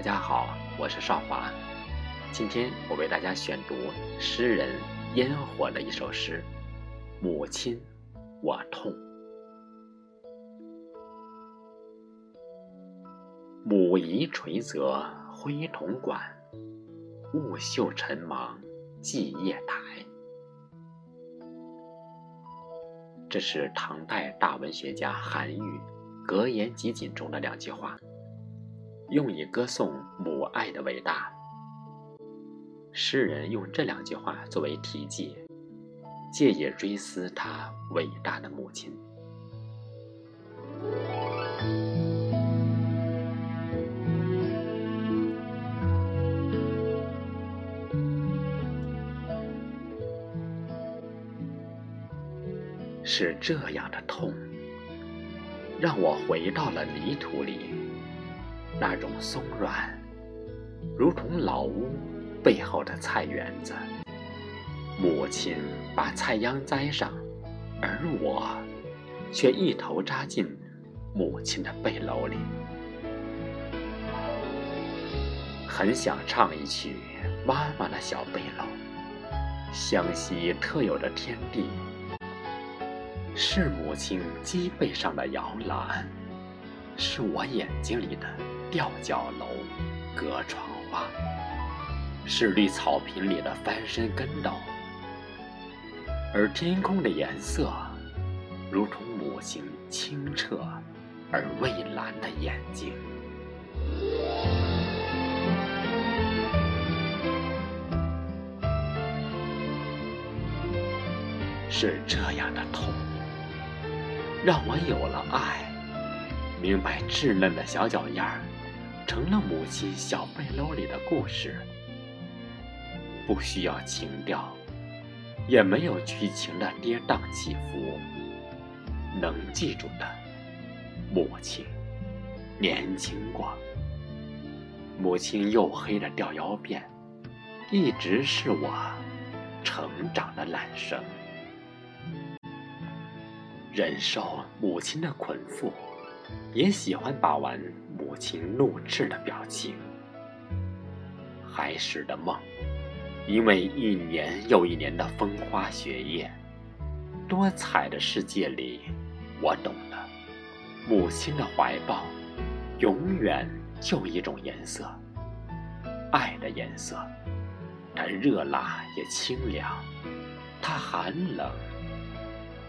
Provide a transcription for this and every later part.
大家好，我是少华。今天我为大家选读诗人烟火的一首诗《母亲，我痛》。母仪垂泽挥铜管，雾袖尘芒系夜台。这是唐代大文学家韩愈《格言集锦》中的两句话。用以歌颂母爱的伟大。诗人用这两句话作为题记，借以追思他伟大的母亲。是这样的痛，让我回到了泥土里。那种松软，如同老屋背后的菜园子。母亲把菜秧栽上，而我却一头扎进母亲的背篓里。很想唱一曲《妈妈的小背篓》，湘西特有的天地，是母亲脊背上的摇篮，是我眼睛里的。吊脚楼，隔窗花，是绿草坪里的翻身跟斗，而天空的颜色，如同母亲清澈而蔚蓝的眼睛。是这样的痛，让我有了爱，明白稚嫩的小脚丫。成了母亲小背篓里的故事，不需要情调，也没有剧情的跌宕起伏。能记住的，母亲年轻过，母亲黝黑的吊腰辫，一直是我成长的缆绳。忍受母亲的捆缚。也喜欢把玩母亲怒斥的表情。孩时的梦，因为一年又一年的风花雪月，多彩的世界里，我懂得，母亲的怀抱，永远就一种颜色，爱的颜色。它热辣也清凉，它寒冷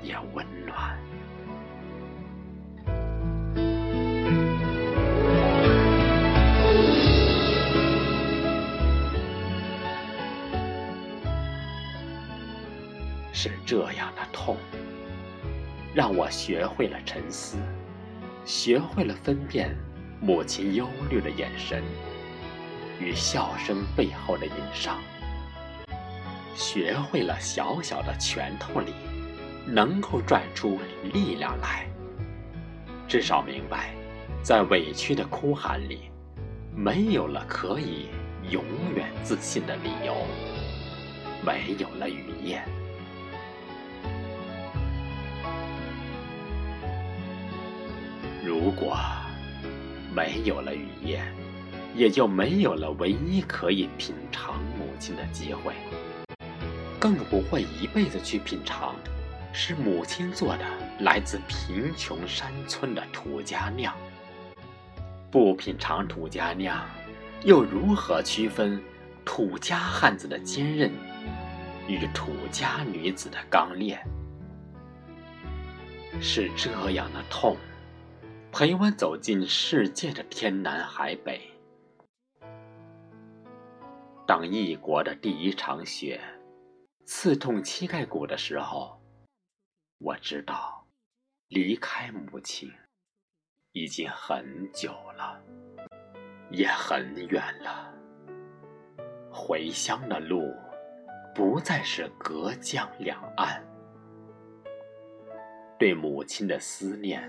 也温暖。是这样的痛，让我学会了沉思，学会了分辨母亲忧虑的眼神与笑声背后的隐伤，学会了小小的拳头里能够拽出力量来。至少明白，在委屈的哭喊里，没有了可以永远自信的理由，没有了语言。如果没有了雨夜，也就没有了唯一可以品尝母亲的机会，更不会一辈子去品尝是母亲做的来自贫穷山村的土家酿。不品尝土家酿，又如何区分土家汉子的坚韧与土家女子的刚烈？是这样的痛。陪我走进世界的天南海北。当异国的第一场雪刺痛膝盖骨的时候，我知道离开母亲已经很久了，也很远了。回乡的路不再是隔江两岸，对母亲的思念。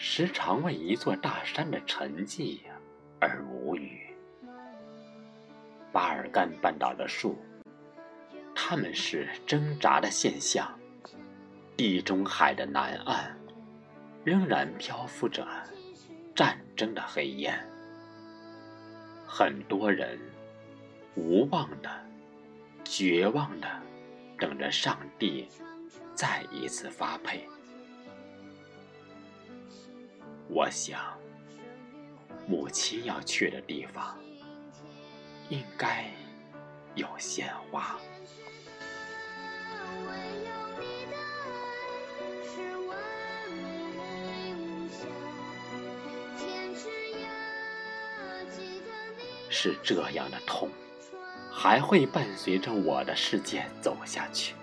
时常为一座大山的沉寂而无语。巴尔干半岛的树，它们是挣扎的现象。地中海的南岸，仍然漂浮着战争的黑烟。很多人无望的、绝望的等着上帝再一次发配。我想，母亲要去的地方，应该有鲜花。是这样的痛，还会伴随着我的世界走下去，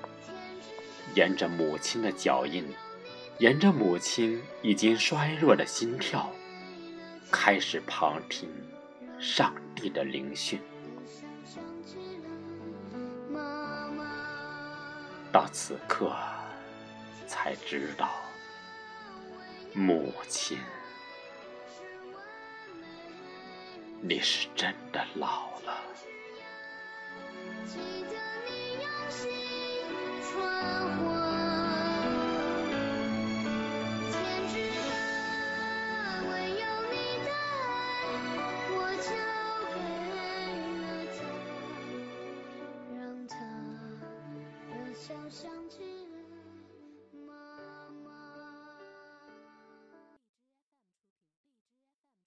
沿着母亲的脚印，沿着母亲已经衰弱的心跳，开始旁听上帝的灵讯。到此刻，才知道母亲。你是真的老了。记得你